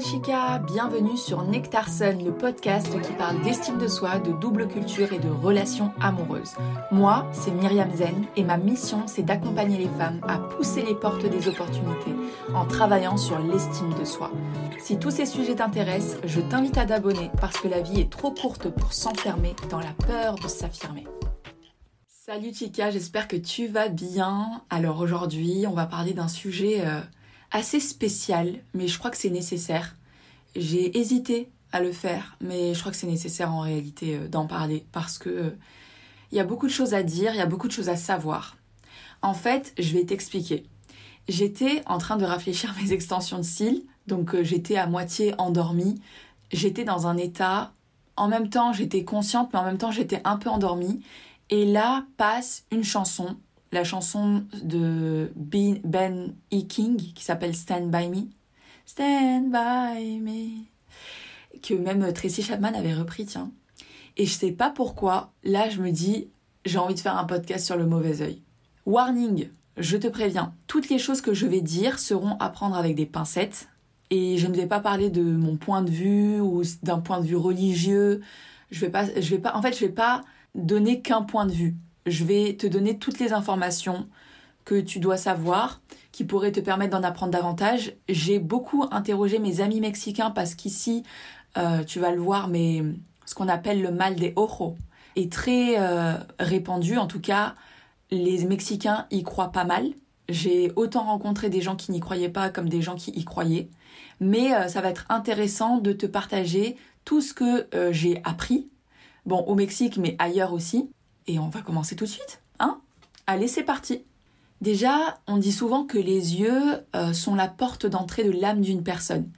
chica, bienvenue sur Nectar Sun, le podcast qui parle d'estime de soi, de double culture et de relations amoureuses. Moi, c'est Myriam Zen et ma mission, c'est d'accompagner les femmes à pousser les portes des opportunités en travaillant sur l'estime de soi. Si tous ces sujets t'intéressent, je t'invite à t'abonner parce que la vie est trop courte pour s'enfermer dans la peur de s'affirmer. Salut Chica, j'espère que tu vas bien. Alors aujourd'hui, on va parler d'un sujet... Euh, assez spécial, mais je crois que c'est nécessaire. J'ai hésité à le faire, mais je crois que c'est nécessaire en réalité euh, d'en parler parce que euh, il y a beaucoup de choses à dire, il y a beaucoup de choses à savoir. En fait, je vais t'expliquer. J'étais en train de réfléchir mes extensions de cils, donc euh, j'étais à moitié endormie. J'étais dans un état, en même temps j'étais consciente, mais en même temps j'étais un peu endormie. Et là passe une chanson la chanson de Ben E. King qui s'appelle Stand By Me. Stand By Me. Que même Tracy Chapman avait repris, tiens. Et je sais pas pourquoi, là je me dis, j'ai envie de faire un podcast sur le mauvais œil. Warning, je te préviens, toutes les choses que je vais dire seront à prendre avec des pincettes. Et je ne vais pas parler de mon point de vue ou d'un point de vue religieux. Je vais pas, je vais pas, en fait, je vais pas donner qu'un point de vue je vais te donner toutes les informations que tu dois savoir, qui pourraient te permettre d'en apprendre davantage. J'ai beaucoup interrogé mes amis mexicains parce qu'ici, euh, tu vas le voir, mais ce qu'on appelle le mal des ojos est très euh, répandu. En tout cas, les Mexicains y croient pas mal. J'ai autant rencontré des gens qui n'y croyaient pas comme des gens qui y croyaient. Mais euh, ça va être intéressant de te partager tout ce que j'ai appris. Bon, au Mexique, mais ailleurs aussi. Et on va commencer tout de suite, hein? Allez, c'est parti Déjà, on dit souvent que les yeux euh, sont la porte d'entrée de l'âme d'une personne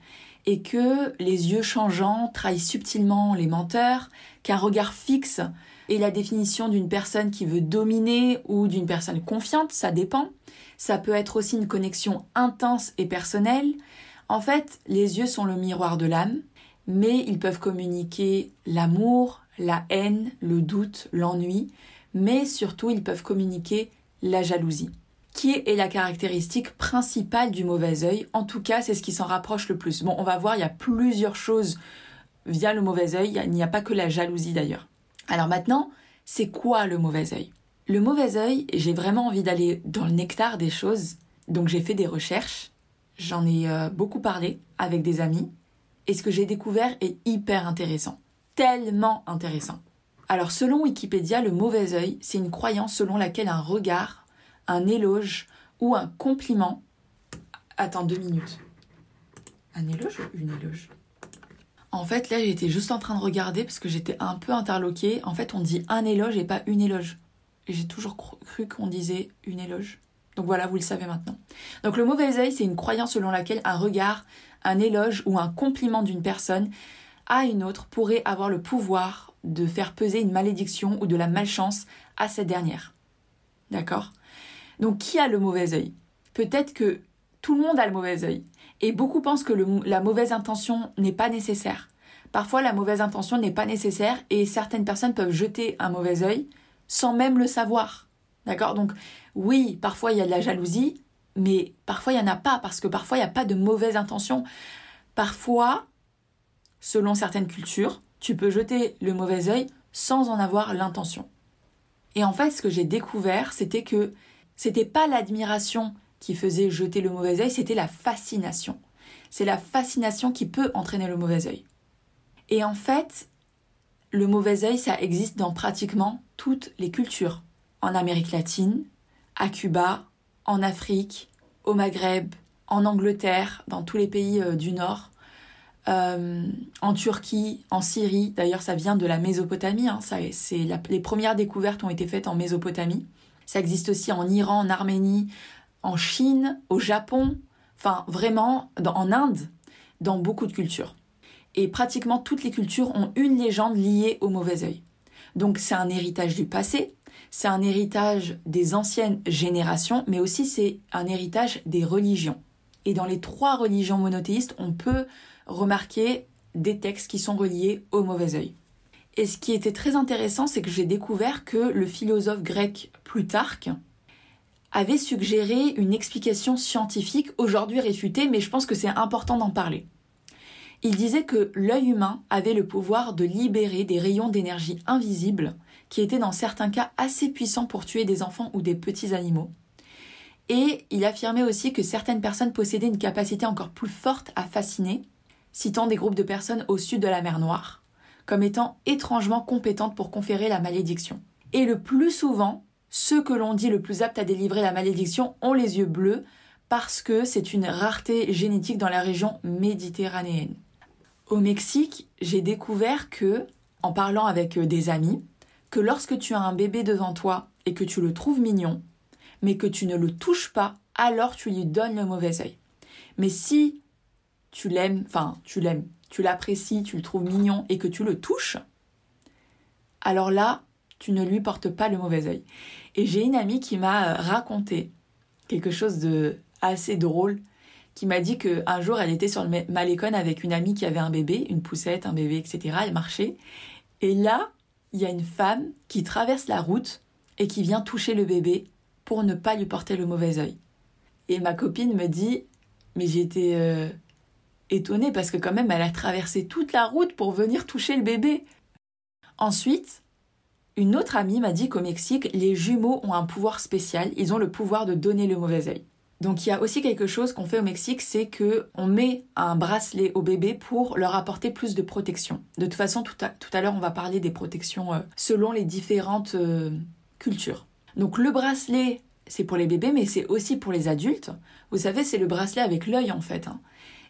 et que les yeux changeants trahissent subtilement les menteurs, qu'un regard fixe est la définition d'une personne qui veut dominer ou d'une personne confiante, ça dépend. Ça peut être aussi une connexion intense et personnelle. En fait, les yeux sont le miroir de l'âme, mais ils peuvent communiquer l'amour, la haine, le doute, l'ennui, mais surtout ils peuvent communiquer la jalousie, qui est la caractéristique principale du mauvais œil. En tout cas, c'est ce qui s'en rapproche le plus. Bon, on va voir, il y a plusieurs choses via le mauvais œil, il n'y a pas que la jalousie d'ailleurs. Alors maintenant, c'est quoi le mauvais œil? Le mauvais œil, j'ai vraiment envie d'aller dans le nectar des choses, donc j'ai fait des recherches, j'en ai euh, beaucoup parlé avec des amis, et ce que j'ai découvert est hyper intéressant tellement intéressant. Alors selon Wikipédia, le mauvais œil, c'est une croyance selon laquelle un regard, un éloge ou un compliment... Attends deux minutes. Un éloge ou une éloge? En fait, là, j'étais juste en train de regarder parce que j'étais un peu interloquée. En fait, on dit un éloge et pas une éloge. J'ai toujours cru qu'on disait une éloge. Donc voilà, vous le savez maintenant. Donc le mauvais œil, c'est une croyance selon laquelle un regard, un éloge ou un compliment d'une personne une autre pourrait avoir le pouvoir de faire peser une malédiction ou de la malchance à cette dernière. D'accord? Donc qui a le mauvais œil? Peut-être que tout le monde a le mauvais œil. Et beaucoup pensent que la mauvaise intention n'est pas nécessaire. Parfois, la mauvaise intention n'est pas nécessaire et certaines personnes peuvent jeter un mauvais œil sans même le savoir. D'accord? Donc, oui, parfois il y a de la jalousie, mais parfois il n'y en a pas parce que parfois il n'y a pas de mauvaise intention. Parfois, selon certaines cultures, tu peux jeter le mauvais œil sans en avoir l'intention. Et en fait, ce que j'ai découvert, c'était que c'était pas l'admiration qui faisait jeter le mauvais œil, c'était la fascination. C'est la fascination qui peut entraîner le mauvais œil. Et en fait, le mauvais œil, ça existe dans pratiquement toutes les cultures. En Amérique latine, à Cuba, en Afrique, au Maghreb, en Angleterre, dans tous les pays euh, du Nord, euh, en Turquie, en Syrie. D'ailleurs, ça vient de la Mésopotamie. Hein, c'est les premières découvertes ont été faites en Mésopotamie. Ça existe aussi en Iran, en Arménie, en Chine, au Japon. Enfin, vraiment, en Inde, dans beaucoup de cultures. Et pratiquement toutes les cultures ont une légende liée au mauvais œil. Donc, c'est un héritage du passé, c'est un héritage des anciennes générations, mais aussi c'est un héritage des religions. Et dans les trois religions monothéistes, on peut remarquer des textes qui sont reliés au mauvais œil. Et ce qui était très intéressant, c'est que j'ai découvert que le philosophe grec Plutarque avait suggéré une explication scientifique, aujourd'hui réfutée, mais je pense que c'est important d'en parler. Il disait que l'œil humain avait le pouvoir de libérer des rayons d'énergie invisibles qui étaient dans certains cas assez puissants pour tuer des enfants ou des petits animaux. Et il affirmait aussi que certaines personnes possédaient une capacité encore plus forte à fasciner, citant des groupes de personnes au sud de la mer Noire, comme étant étrangement compétentes pour conférer la malédiction. Et le plus souvent, ceux que l'on dit le plus aptes à délivrer la malédiction ont les yeux bleus parce que c'est une rareté génétique dans la région méditerranéenne. Au Mexique, j'ai découvert que, en parlant avec euh, des amis, que lorsque tu as un bébé devant toi et que tu le trouves mignon, mais que tu ne le touches pas, alors tu lui donnes le mauvais œil. Mais si tu l'aimes, enfin tu l'aimes, tu l'apprécies, tu le trouves mignon et que tu le touches, alors là, tu ne lui portes pas le mauvais œil. Et j'ai une amie qui m'a euh, raconté quelque chose de assez drôle, qui m'a dit qu'un jour elle était sur le Malécon avec une amie qui avait un bébé, une poussette, un bébé, etc. Elle marchait. Et là, il y a une femme qui traverse la route et qui vient toucher le bébé pour ne pas lui porter le mauvais œil. Et ma copine me dit, mais j'étais euh, étonnée parce que quand même elle a traversé toute la route pour venir toucher le bébé. Ensuite, une autre amie m'a dit qu'au Mexique, les jumeaux ont un pouvoir spécial, ils ont le pouvoir de donner le mauvais œil. Donc il y a aussi quelque chose qu'on fait au Mexique, c'est que on met un bracelet au bébé pour leur apporter plus de protection. De toute façon, tout à, l'heure, on va parler des protections euh, selon les différentes euh, cultures. Donc le bracelet, c'est pour les bébés, mais c'est aussi pour les adultes. Vous savez, c'est le bracelet avec l'œil en fait. Hein.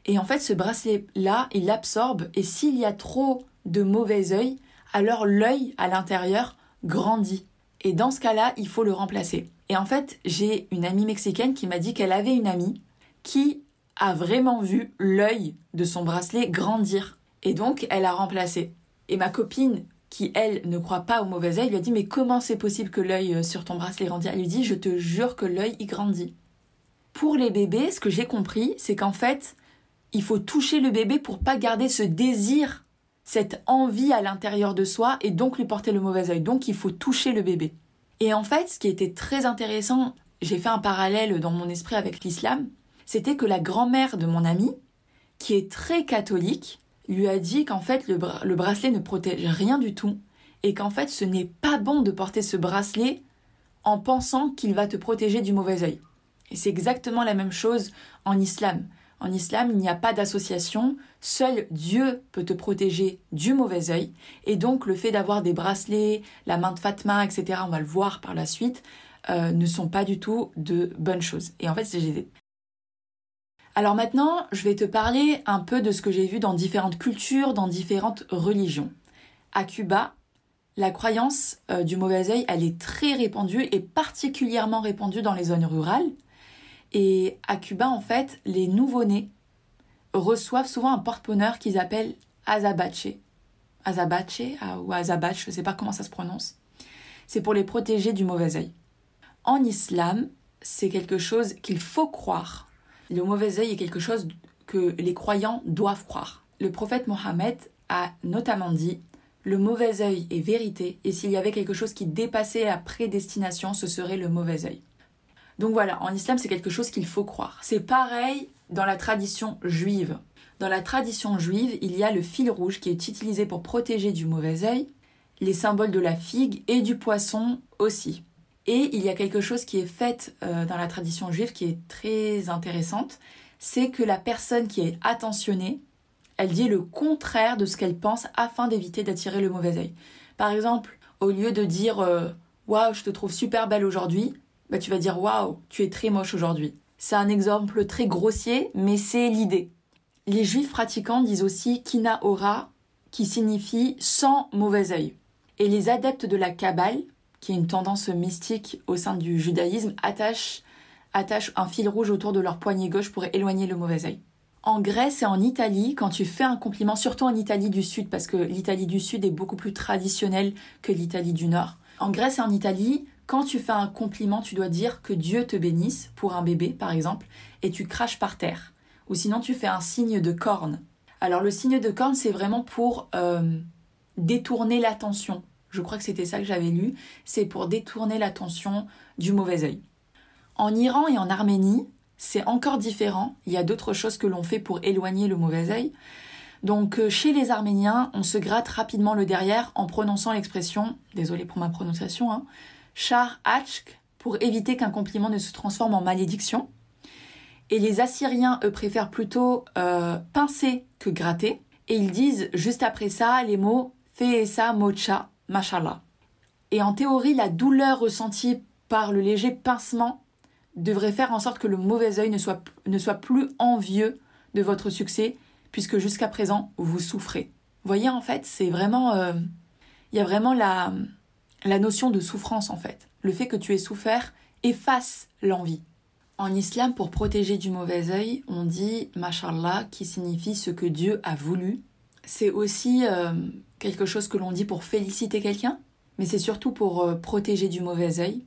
Et en fait, ce bracelet-là, il absorbe, et s'il y a trop de mauvais œil, alors l'œil à l'intérieur grandit. Et dans ce cas-là, il faut le remplacer. Et en fait, j'ai une amie mexicaine qui m'a dit qu'elle avait une amie qui a vraiment vu l'œil de son bracelet grandir. Et donc, elle a remplacé. Et ma copine, qui elle ne croit pas au mauvais œil, lui a dit Mais comment c'est possible que l'œil euh, sur ton bracelet grandit? Elle lui dit Je te jure que l'œil y grandit. Pour les bébés, ce que j'ai compris, c'est qu'en fait, il faut toucher le bébé pour pas garder ce désir, cette envie à l'intérieur de soi et donc lui porter le mauvais œil. Donc il faut toucher le bébé. Et en fait, ce qui était très intéressant, j'ai fait un parallèle dans mon esprit avec l'islam, c'était que la grand-mère de mon ami, qui est très catholique, lui a dit qu'en fait le, le, bracelet ne protège rien du tout et qu'en fait ce n'est pas bon de porter ce bracelet en pensant qu'il va te protéger du mauvais œil. Et c'est exactement la même chose en islam. En islam, il n'y a pas d'association, seul Dieu peut te protéger du mauvais œil, et donc le fait d'avoir des bracelets, la main de Fatma, etc., on va le voir par la suite, euh, ne sont pas du tout de bonnes choses. Et en fait, c'est Alors maintenant, je vais te parler un peu de ce que j'ai vu dans différentes cultures, dans différentes religions. À Cuba, la croyance euh, du mauvais œil, elle est très répandue et particulièrement répandue dans les zones rurales. Et à Cuba, en fait, les nouveau-nés reçoivent souvent un porte-bonheur qu'ils appellent azabache. Azabache ah, ou azabache, je ne sais pas comment ça se prononce. C'est pour les protéger du mauvais œil. En islam, c'est quelque chose qu'il faut croire. Le mauvais œil est quelque chose que les croyants doivent croire. Le prophète Mohammed a notamment dit le mauvais œil est vérité, et s'il y avait quelque chose qui dépassait la prédestination, ce serait le mauvais œil. Donc voilà, en islam, c'est quelque chose qu'il faut croire. C'est pareil dans la tradition juive. Dans la tradition juive, il y a le fil rouge qui est utilisé pour protéger du mauvais œil, les symboles de la figue et du poisson aussi. Et il y a quelque chose qui est fait euh, dans la tradition juive qui est très intéressante, c'est que la personne qui est attentionnée, elle dit le contraire de ce qu'elle pense afin d'éviter d'attirer le mauvais œil. Par exemple, au lieu de dire euh, Waouh, je te trouve super belle aujourd'hui, bah, tu vas dire waouh, tu es très moche aujourd'hui. C'est un exemple très grossier, mais c'est l'idée. Les juifs pratiquants disent aussi kina ora, qui signifie sans mauvais œil. Et les adeptes de la Kabbale, qui est une tendance mystique au sein du judaïsme, attachent, attachent un fil rouge autour de leur poignet gauche pour éloigner le mauvais œil. En Grèce et en Italie, quand tu fais un compliment, surtout en Italie du Sud, parce que l'Italie du Sud est beaucoup plus traditionnelle que l'Italie du Nord. En Grèce et en Italie, quand tu fais un compliment, tu dois dire que Dieu te bénisse, pour un bébé par exemple, et tu craches par terre. Ou sinon tu fais un signe de corne. Alors le signe de corne, c'est vraiment pour euh, détourner l'attention. Je crois que c'était ça que j'avais lu. C'est pour détourner l'attention du mauvais œil. En Iran et en Arménie, c'est encore différent. Il y a d'autres choses que l'on fait pour éloigner le mauvais œil. Donc euh, chez les Arméniens, on se gratte rapidement le derrière en prononçant l'expression, désolé pour ma prononciation, hein, char achk pour éviter qu'un compliment ne se transforme en malédiction. Et les Assyriens, eux, préfèrent plutôt euh, pincer que gratter. Et ils disent juste après ça les mots Feesa Mocha Mashallah. Et en théorie, la douleur ressentie par le léger pincement devrait faire en sorte que le mauvais œil ne soit, ne soit plus envieux de votre succès, puisque jusqu'à présent, vous souffrez. Vous voyez, en fait, c'est vraiment... Euh, il y a vraiment la, la notion de souffrance, en fait. Le fait que tu aies souffert efface l'envie. En islam, pour protéger du mauvais œil, on dit mashallah, qui signifie ce que Dieu a voulu. C'est aussi euh, quelque chose que l'on dit pour féliciter quelqu'un, mais c'est surtout pour euh, protéger du mauvais œil.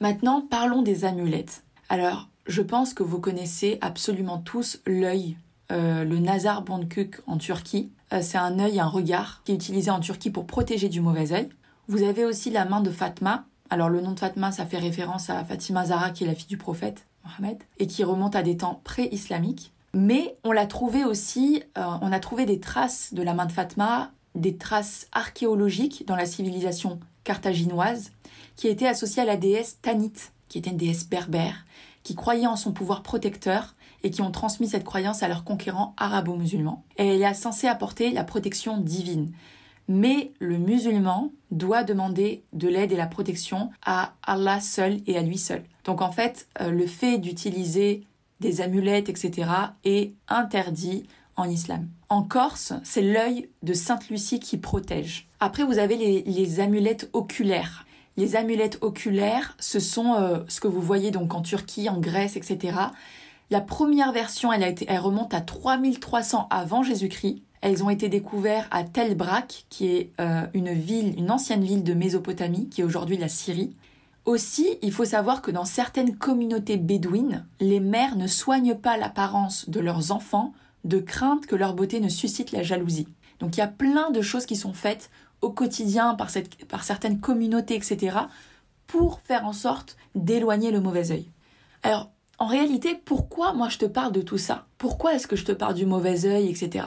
Maintenant, parlons des amulettes. Alors, je pense que vous connaissez absolument tous l'œil, euh, le nazar bonkuk en Turquie. C'est un œil, un regard qui est utilisé en Turquie pour protéger du mauvais œil. Vous avez aussi la main de Fatma. Alors, le nom de Fatma, ça fait référence à Fatima Zahra, qui est la fille du prophète Mohammed, et qui remonte à des temps pré-islamiques. Mais on l'a trouvé aussi, euh, on a trouvé des traces de la main de Fatma, des traces archéologiques dans la civilisation carthaginoise, qui était associée à la déesse Tanit, qui était une déesse berbère, qui croyait en son pouvoir protecteur et qui ont transmis cette croyance à leurs conquérants arabo-musulmans. Et elle est censée apporter la protection divine. Mais le musulman doit demander de l'aide et la protection à Allah seul et à lui seul. Donc en fait, euh, le fait d'utiliser des amulettes, etc., est interdit en islam. En Corse, c'est l'œil de Sainte Lucie qui protège. Après, vous avez les, amulettes oculaires. Les amulettes oculaires, ce sont euh, ce que vous voyez donc en Turquie, en Grèce, etc. La première version, elle, a été, elle remonte à 3300 avant Jésus-Christ. Elles ont été découvertes à Tel Brak, qui est euh, une ville, une ancienne ville de Mésopotamie, qui est aujourd'hui la Syrie. Aussi, il faut savoir que dans certaines communautés bédouines, les mères ne soignent pas l'apparence de leurs enfants de crainte que leur beauté ne suscite la jalousie. Donc il y a plein de choses qui sont faites au quotidien par, par certaines communautés, etc., pour faire en sorte d'éloigner le mauvais œil. Alors, en réalité, pourquoi moi je te parle de tout ça? Pourquoi est-ce que je te parle du mauvais œil, etc.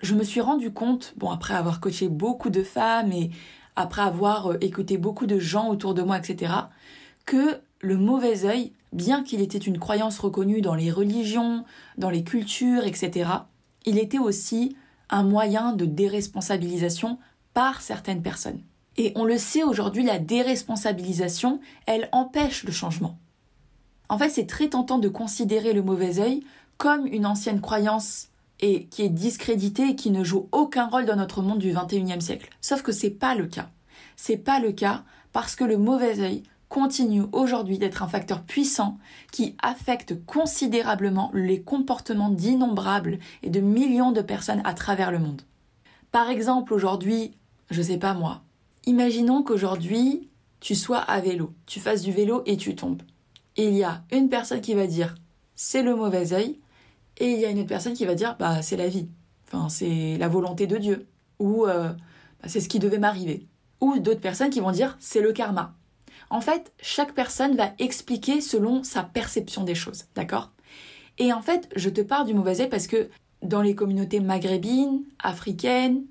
Je me suis rendu compte, bon, après avoir coaché beaucoup de femmes et après avoir euh, écouté beaucoup de gens autour de moi, etc., que le mauvais œil, bien qu'il était une croyance reconnue dans les religions, dans les cultures, etc., il était aussi un moyen de déresponsabilisation par certaines personnes. Et on le sait aujourd'hui, la déresponsabilisation, elle empêche le changement. En fait, c'est très tentant de considérer le mauvais œil comme une ancienne croyance et qui est discréditée et qui ne joue aucun rôle dans notre monde du XXIe siècle. Sauf que c'est pas le cas. C'est pas le cas parce que le mauvais œil continue aujourd'hui d'être un facteur puissant qui affecte considérablement les comportements d'innombrables et de millions de personnes à travers le monde. Par exemple, aujourd'hui, je sais pas moi, imaginons qu'aujourd'hui, tu sois à vélo, tu fasses du vélo et tu tombes. Il y a une personne qui va dire c'est le mauvais œil et il y a une autre personne qui va dire bah c'est la vie. Enfin, c'est la volonté de Dieu ou euh, bah, c'est ce qui devait m'arriver. Ou d'autres personnes qui vont dire c'est le karma. En fait, chaque personne va expliquer selon sa perception des choses, d'accord? Et en fait, je te parle du mauvais œil parce que dans les communautés maghrébines, africaines,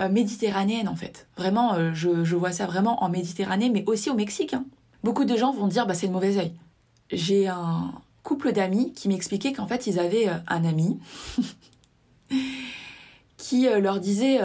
euh, méditerranéennes en fait, vraiment, euh, je, vois ça vraiment en Méditerranée, mais aussi au Mexique. Hein. Beaucoup de gens vont dire bah c'est le mauvais œil. J'ai un couple d'amis qui m'expliquaient qu'en fait ils avaient euh, un ami qui leur disait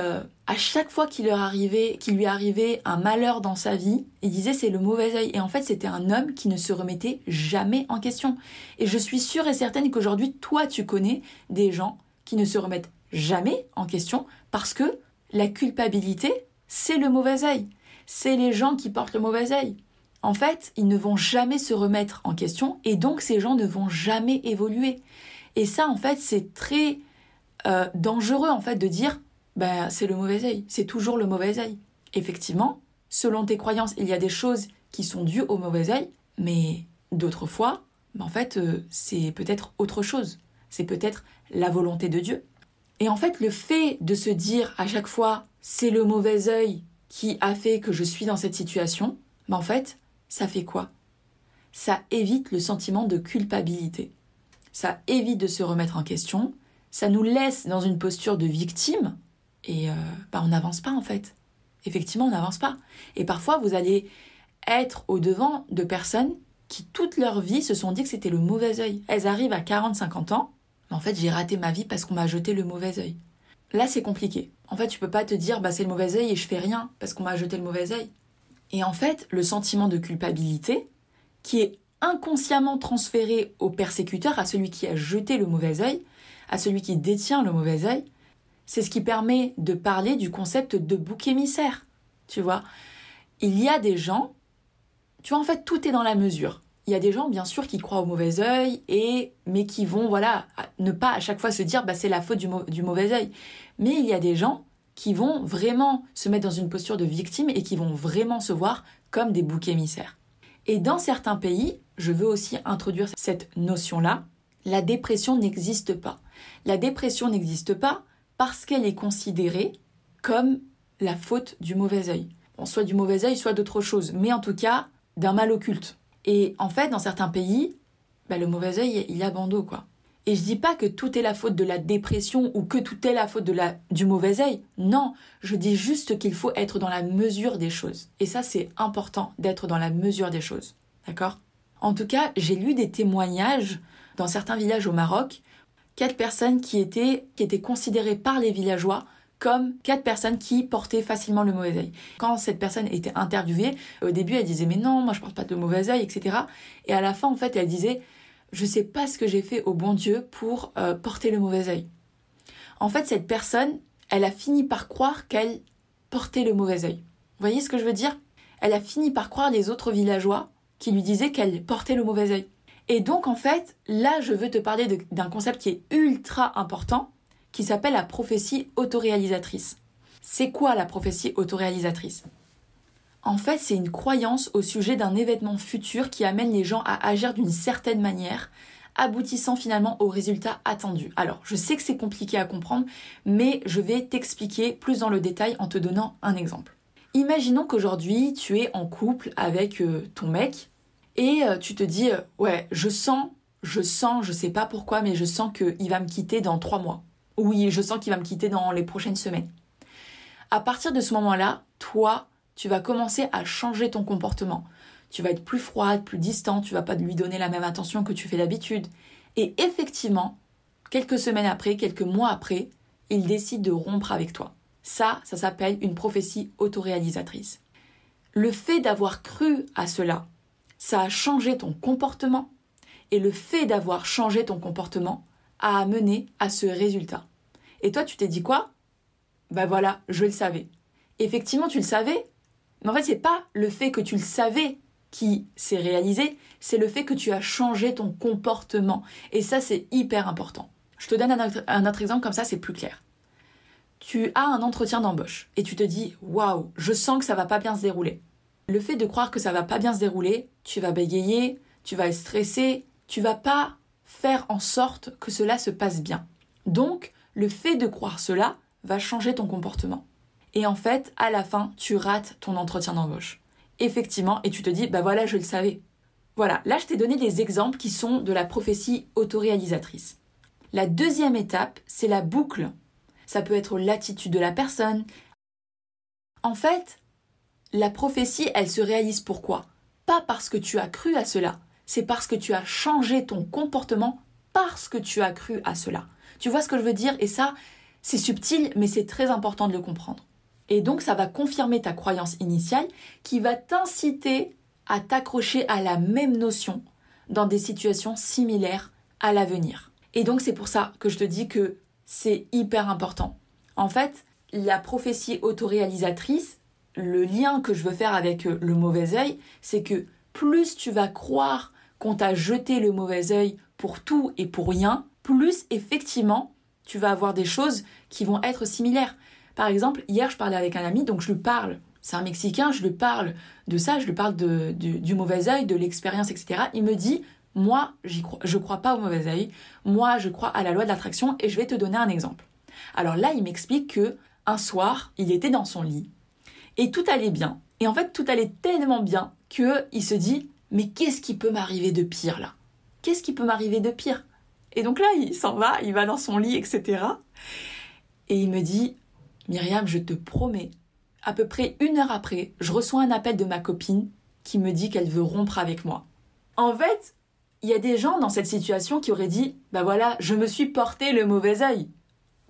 à chaque fois qu'il leur arrivait, qu'il lui arrivait un malheur dans sa vie, il disait c'est le mauvais œil. Et en fait, c'était un homme qui ne se remettait jamais en question. Et je suis sûre et certaine qu'aujourd'hui, toi, tu connais des gens qui ne se remettent jamais en question parce que la culpabilité, c'est le mauvais œil. C'est les gens qui portent le mauvais œil. En fait, ils ne vont jamais se remettre en question et donc ces gens ne vont jamais évoluer. Et ça, en fait, c'est très euh, dangereux en fait de dire ben, c'est le mauvais œil. C'est toujours le mauvais œil. Effectivement, selon tes croyances, il y a des choses qui sont dues au mauvais œil, mais d'autres fois, ben, en fait, euh, c'est peut-être autre chose. C'est peut-être la volonté de Dieu. Et en fait, le fait de se dire à chaque fois, c'est le mauvais œil qui a fait que je suis dans cette situation, ben, en fait, ça fait quoi? Ça évite le sentiment de culpabilité. Ça évite de se remettre en question, ça nous laisse dans une posture de victime et euh, bah, on n'avance pas en fait. Effectivement, on n'avance pas. Et parfois, vous allez être au devant de personnes qui toute leur vie se sont dit que c'était le mauvais œil. Elles arrivent à 40-50 ans, mais en fait j'ai raté ma vie parce qu'on m'a jeté le mauvais œil. Là c'est compliqué. En fait tu peux pas te dire bah c'est le mauvais œil et je fais rien parce qu'on m'a jeté le mauvais œil. Et en fait le sentiment de culpabilité qui est inconsciemment transféré au persécuteur, à celui qui a jeté le mauvais œil, à celui qui détient le mauvais œil, c'est ce qui permet de parler du concept de bouc émissaire. Tu vois, il y a des gens tu vois, en fait, tout est dans la mesure. Il y a des gens, bien sûr, qui croient au mauvais œil, et, mais qui vont, voilà, ne pas à chaque fois se dire, bah, c'est la faute du, du mauvais œil. Mais il y a des gens qui vont vraiment se mettre dans une posture de victime et qui vont vraiment se voir comme des boucs émissaires. Et dans certains pays, je veux aussi introduire cette notion-là, la dépression n'existe pas. La dépression n'existe pas parce qu'elle est considérée comme la faute du mauvais œil. Bon, soit du mauvais œil, soit d'autre chose. Mais en tout cas, d'un mal occulte. Et en fait, dans certains pays, bah, le mauvais œil, il a bandeau, quoi. Et je dis pas que tout est la faute de la dépression ou que tout est la faute de la, du mauvais œil. Non, je dis juste qu'il faut être dans la mesure des choses. Et ça, c'est important d'être dans la mesure des choses. D'accord? En tout cas, j'ai lu des témoignages dans certains villages au Maroc, quatre personnes qui étaient, qui étaient considérées par les villageois comme quatre personnes qui portaient facilement le mauvais œil. Quand cette personne était interviewée, au début elle disait mais non, moi je porte pas de mauvais œil, etc. Et à la fin en fait elle disait je sais pas ce que j'ai fait au bon Dieu pour euh, porter le mauvais œil. En fait cette personne, elle a fini par croire qu'elle portait le mauvais œil. Vous voyez ce que je veux dire? Elle a fini par croire les autres villageois qui lui disaient qu'elle portait le mauvais œil. Et donc en fait, là je veux te parler d'un concept qui est ultra important qui s'appelle la prophétie autoréalisatrice. C'est quoi la prophétie autoréalisatrice? En fait, c'est une croyance au sujet d'un événement futur qui amène les gens à agir d'une certaine manière, aboutissant finalement au résultat attendu. Alors, je sais que c'est compliqué à comprendre, mais je vais t'expliquer plus dans le détail en te donnant un exemple. Imaginons qu'aujourd'hui, tu es en couple avec euh, ton mec et euh, tu te dis euh, ouais, je sens, je sens, je sais pas pourquoi, mais je sens qu'il va me quitter dans trois mois oui, je sens qu'il va me quitter dans les prochaines semaines. À partir de ce moment-là, toi, tu vas commencer à changer ton comportement. Tu vas être plus froide, plus distant, tu vas pas lui donner la même attention que tu fais d'habitude. Et effectivement, quelques semaines après, quelques mois après, il décide de rompre avec toi. Ça, ça s'appelle une prophétie autoréalisatrice. Le fait d'avoir cru à cela, ça a changé ton comportement. Et le fait d'avoir changé ton comportement a amené à ce résultat. Et toi, tu t'es dit quoi? Bah voilà, je le savais. Effectivement, tu le savais, mais en fait, c'est pas le fait que tu le savais qui s'est réalisé, c'est le fait que tu as changé ton comportement. Et ça, c'est hyper important. Je te donne un autre, exemple, comme ça, c'est plus clair. Tu as un entretien d'embauche et tu te dis waouh, je sens que ça va pas bien se dérouler. Le fait de croire que ça va pas bien se dérouler, tu vas bégayer, tu vas être stressé, tu vas pas faire en sorte que cela se passe bien. Donc, le fait de croire cela va changer ton comportement. Et en fait, à la fin, tu rates ton entretien d'embauche. Effectivement, et tu te dis, bah voilà, je le savais. Voilà, là je t'ai donné des exemples qui sont de la prophétie autoréalisatrice. La deuxième étape, c'est la boucle. Ça peut être l'attitude de la personne. En fait, la prophétie, elle se réalise pourquoi? Pas parce que tu as cru à cela, c'est parce que tu as changé ton comportement parce que tu as cru à cela. Tu vois ce que je veux dire? Et ça, c'est subtil, mais c'est très important de le comprendre. Et donc, ça va confirmer ta croyance initiale qui va t'inciter à t'accrocher à la même notion dans des situations similaires à l'avenir. Et donc, c'est pour ça que je te dis que c'est hyper important. En fait, la prophétie autoréalisatrice, le lien que je veux faire avec euh, le mauvais œil, c'est que plus tu vas croire qu'on t'a jeté le mauvais œil pour tout et pour rien, plus effectivement tu vas avoir des choses qui vont être similaires. Par exemple, hier je parlais avec un ami, donc je lui parle, c'est un Mexicain, je lui parle de ça, je lui parle du mauvais œil, de l'expérience, etc. Il me dit, moi, j'y crois, je crois pas au mauvais œil, moi, je crois à la loi de l'attraction, et je vais te donner un exemple. Alors là, il m'explique que un soir, il était dans son lit, et tout allait bien. Et en fait, tout allait tellement bien que il se dit, mais qu'est-ce qui peut m'arriver de pire là? Qu'est-ce qui peut m'arriver de pire? Et donc là, il s'en va, il va dans son lit, etc. Et il me dit, Myriam, je te promets, à peu près une heure après, je reçois un appel de ma copine qui me dit qu'elle veut rompre avec moi. En fait, il y a des gens dans cette situation qui auraient dit, bah voilà, je me suis porté le mauvais œil.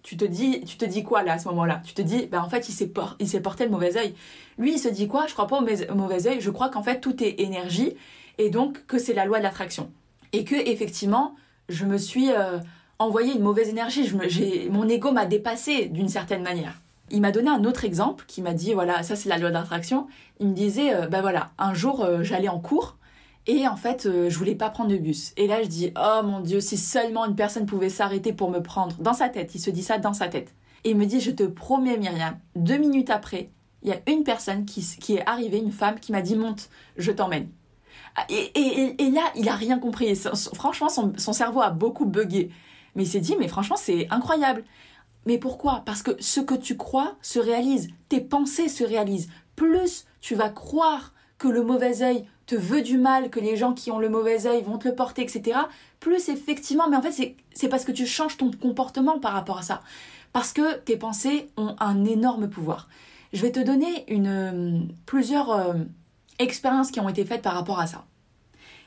Tu te dis, tu te dis quoi là à ce moment-là? Tu te dis, bah en fait, il s'est, porté le mauvais œil. Lui, il se dit quoi? Je crois pas au mauvais œil. Je crois qu'en fait tout est énergie et donc que c'est la loi de l'attraction et que effectivement, je me suis euh, envoyé une mauvaise énergie. Mon ego m'a dépassé d'une certaine manière. Il m'a donné un autre exemple qui m'a dit voilà, ça c'est la loi d'attraction. Il me disait, euh, bah voilà, un jour euh, j'allais en cours et en fait, euh, je voulais pas prendre de bus. Et là, je dis, oh mon Dieu, si seulement une personne pouvait s'arrêter pour me prendre. Dans sa tête, il se dit ça dans sa tête. Et il me dit, je te promets, Myriam, deux minutes après, il y a une personne qui, qui est arrivée, une femme, qui m'a dit, monte, je t'emmène. Ah, et, et, là, il a rien compris. Franchement, son, son cerveau a beaucoup bugué. Mais il s'est dit, mais franchement, c'est incroyable. Mais pourquoi? Parce que ce que tu crois se réalise. Tes pensées se réalisent. Plus tu vas croire que le mauvais œil te veut du mal, que les gens qui ont le mauvais œil vont te le porter, etc., plus effectivement, mais en fait, c'est parce que tu changes ton comportement par rapport à ça. Parce que tes pensées ont un énorme pouvoir. Je vais te donner une, plusieurs euh, expériences qui ont été faites par rapport à ça.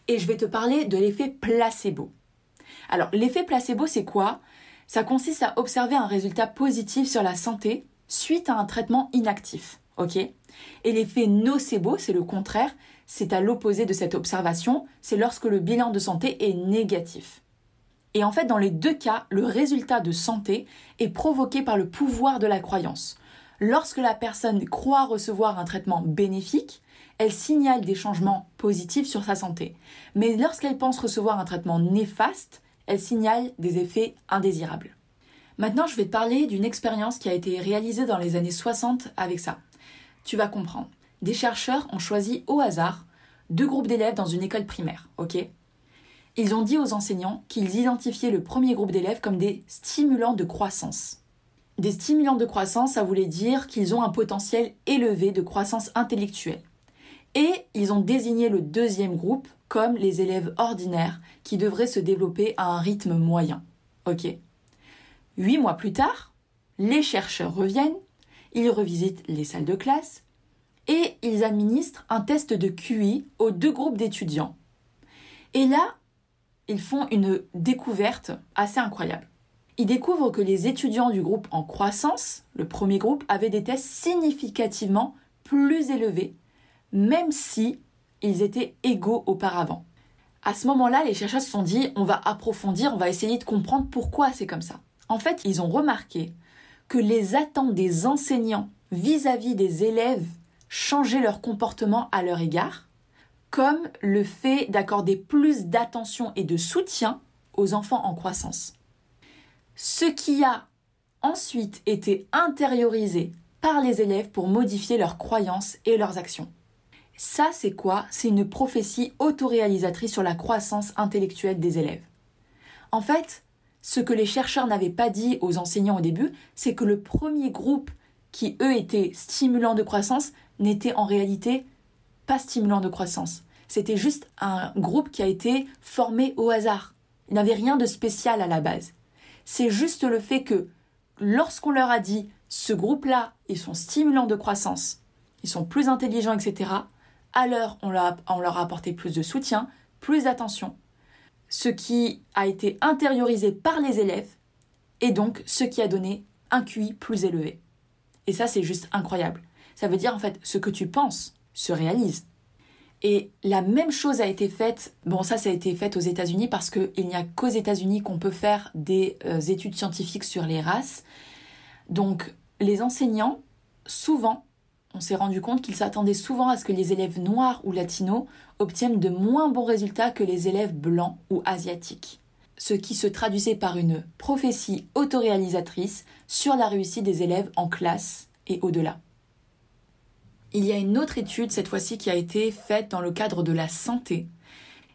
Et je vais te parler de l'effet placebo. Alors, l'effet placebo, c'est quoi? Ça consiste à observer un résultat positif sur la santé suite à un traitement inactif. Et l'effet nocebo, c'est le contraire, c'est à l'opposé de cette observation, c'est lorsque le bilan de santé est négatif. Et en fait, dans les deux cas, le résultat de santé est provoqué par le pouvoir de la croyance. Lorsque la personne croit recevoir un traitement bénéfique, elle signale des changements positifs sur sa santé. Mais lorsqu'elle pense recevoir un traitement néfaste, elle signale des effets indésirables. Maintenant, je vais te parler d'une expérience qui a été réalisée dans les années 60 avec ça. Tu vas comprendre des chercheurs ont choisi au hasard deux groupes d'élèves dans une école primaire, Ils ont dit aux enseignants qu'ils identifiaient le premier groupe d'élèves comme des stimulants de croissance. Des stimulants de croissance, ça voulait dire qu'ils ont un potentiel élevé de croissance intellectuelle. Et ils ont désigné le deuxième groupe comme les élèves ordinaires qui devraient se développer à un rythme moyen. Huit mois plus tard, les chercheurs reviennent, ils revisitent les salles de classe, et ils administrent un test de QI aux deux groupes d'étudiants. Et là, ils font une découverte assez incroyable. Ils découvrent que les étudiants du groupe en croissance, le premier groupe, avaient des tests significativement plus élevés, même si ils étaient égaux auparavant. À ce moment-là, les chercheurs se sont dit on va approfondir, on va essayer de comprendre pourquoi c'est comme ça. En fait, ils ont remarqué que les attentes des enseignants vis-à-vis des élèves changer leur comportement à leur égard, comme le fait d'accorder plus d'attention et de soutien aux enfants en croissance. Ce qui a ensuite été intériorisé par les élèves pour modifier leurs croyances et leurs actions. Ça, c'est quoi? C'est une prophétie autoréalisatrice sur la croissance intellectuelle des élèves. En fait, ce que les chercheurs n'avaient pas dit aux enseignants au début, c'est que le premier groupe qui, eux, étaient stimulants de croissance, n'était en réalité pas stimulant de croissance. C'était juste un groupe qui a été formé au hasard. Il n'avait rien de spécial à la base. C'est juste le fait que lorsqu'on leur a dit ce groupe-là, ils sont stimulants de croissance, ils sont plus intelligents, etc., alors on leur, on leur a apporté plus de soutien, plus d'attention, ce qui a été intériorisé par les élèves et donc ce qui a donné un QI plus élevé. Et ça, c'est juste incroyable. Ça veut dire en fait ce que tu penses se réalise. Et la même chose a été faite, bon ça ça a été fait aux États-Unis parce qu'il n'y a qu'aux États-Unis qu'on peut faire des euh, études scientifiques sur les races. Donc les enseignants, souvent, on s'est rendu compte qu'ils s'attendaient souvent à ce que les élèves noirs ou latinos obtiennent de moins bons résultats que les élèves blancs ou asiatiques. Ce qui se traduisait par une prophétie autoréalisatrice sur la réussite des élèves en classe et au-delà. Il y a une autre étude, cette fois-ci, qui a été faite dans le cadre de la santé.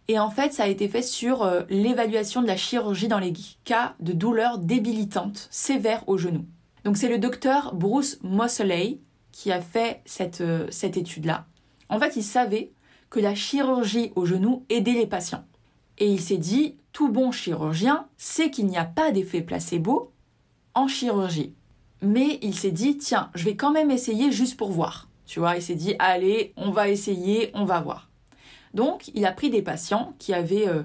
Et en fait, ça a été fait sur euh, l'évaluation de la chirurgie dans les cas de douleurs débilitantes sévères au genou. Donc c'est le docteur Bruce Moseley qui a fait cette, euh, cette étude-là. En fait, il savait que la chirurgie au genou aidait les patients. Et il s'est dit, tout bon chirurgien sait qu'il n'y a pas d'effet placebo en chirurgie. Mais il s'est dit, tiens, je vais quand même essayer juste pour voir. Tu vois, il s'est dit, allez, on va essayer, on va voir. Donc, il a pris des patients qui avaient euh,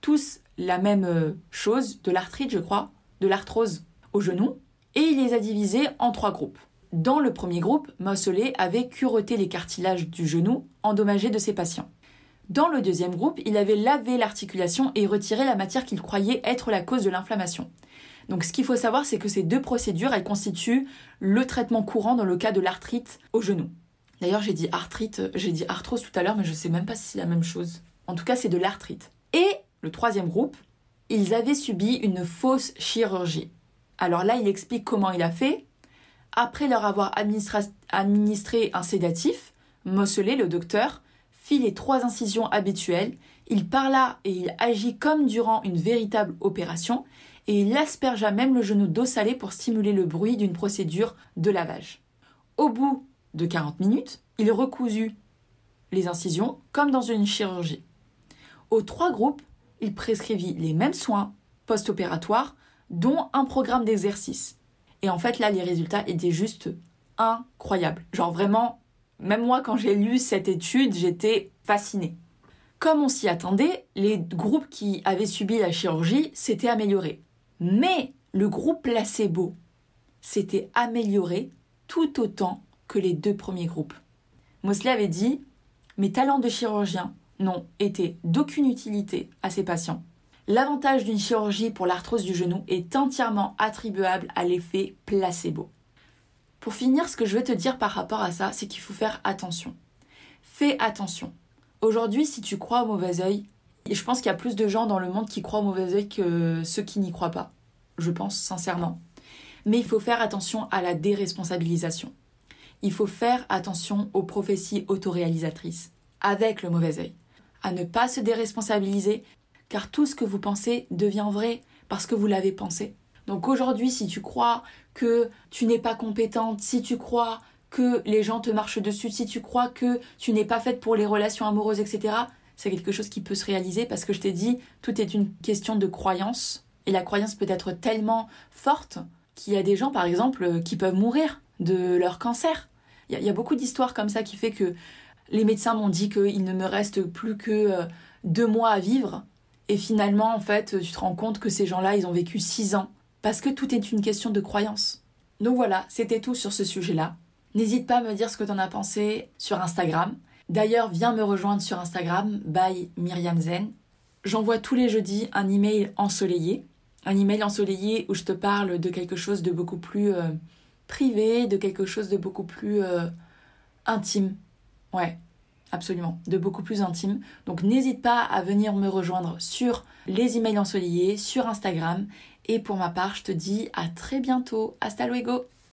tous la même euh, chose, de l'arthrite, je crois, de l'arthrose au genou, et il les a divisés en trois groupes. Dans le premier groupe, Moseley avait cureté les cartilages du genou endommagés de ses patients. Dans le deuxième groupe, il avait lavé l'articulation et retiré la matière qu'il croyait être la cause de l'inflammation. Donc ce qu'il faut savoir, c'est que ces deux procédures, elles constituent le traitement courant dans le cas de l'arthrite au genou. D'ailleurs, j'ai dit arthrite, j'ai dit arthrose tout à l'heure, mais je sais même pas si c'est la même chose. En tout cas, c'est de l'arthrite. Et le troisième groupe, ils avaient subi une fausse chirurgie. Alors là, il explique comment il a fait. Après leur avoir administré un sédatif, Moseley, le docteur, fit les trois incisions habituelles, il parla et il agit comme durant une véritable opération, et il aspergea même le genou d'eau salée pour stimuler le bruit d'une procédure de lavage. Au bout de 40 minutes, il recousu les incisions comme dans une chirurgie. Aux trois groupes, il prescrivit les mêmes soins post-opératoires, dont un programme d'exercice. Et en fait, là, les résultats étaient juste incroyables. Genre vraiment, même moi, quand j'ai lu cette étude, j'étais fascinée. Comme on s'y attendait, les groupes qui avaient subi la chirurgie s'étaient améliorés. Mais le groupe placebo s'était amélioré tout autant que les deux premiers groupes. Mosley avait dit Mes talents de chirurgien n'ont été d'aucune utilité à ces patients. L'avantage d'une chirurgie pour l'arthrose du genou est entièrement attribuable à l'effet placebo. Pour finir, ce que je veux te dire par rapport à ça, c'est qu'il faut faire attention. Fais attention. Aujourd'hui, si tu crois au mauvais œil, je pense qu'il y a plus de gens dans le monde qui croient au mauvais œil que ceux qui n'y croient pas. Je pense sincèrement. Mais il faut faire attention à la déresponsabilisation. Il faut faire attention aux prophéties autoréalisatrices, avec le mauvais œil. À ne pas se déresponsabiliser, car tout ce que vous pensez devient vrai parce que vous l'avez pensé. Donc aujourd'hui, si tu crois que tu n'es pas compétente, si tu crois que les gens te marchent dessus, si tu crois que tu n'es pas faite pour les relations amoureuses, etc., c'est quelque chose qui peut se réaliser parce que je t'ai dit, tout est une question de croyance. Et la croyance peut être tellement forte qu'il y a des gens, par exemple, qui peuvent mourir de leur cancer. Il y, a beaucoup d'histoires comme ça qui fait que les médecins m'ont dit qu'il ne me reste plus que euh, deux mois à vivre. Et finalement, en fait, tu te rends compte que ces gens-là, ils ont vécu six ans parce que tout est une question de croyance. Donc voilà, c'était tout sur ce sujet-là. N'hésite pas à me dire ce que tu en as pensé sur Instagram. D'ailleurs, viens me rejoindre sur Instagram, by Myriam Zen. J'envoie tous les jeudis un email ensoleillé. Un email ensoleillé où je te parle de quelque chose de beaucoup plus euh, privé, de quelque chose de beaucoup plus euh, intime. Ouais, absolument, de beaucoup plus intime. Donc n'hésite pas à venir me rejoindre sur les emails ensoleillés, sur Instagram et pour ma part, je te dis à très bientôt. Hasta luego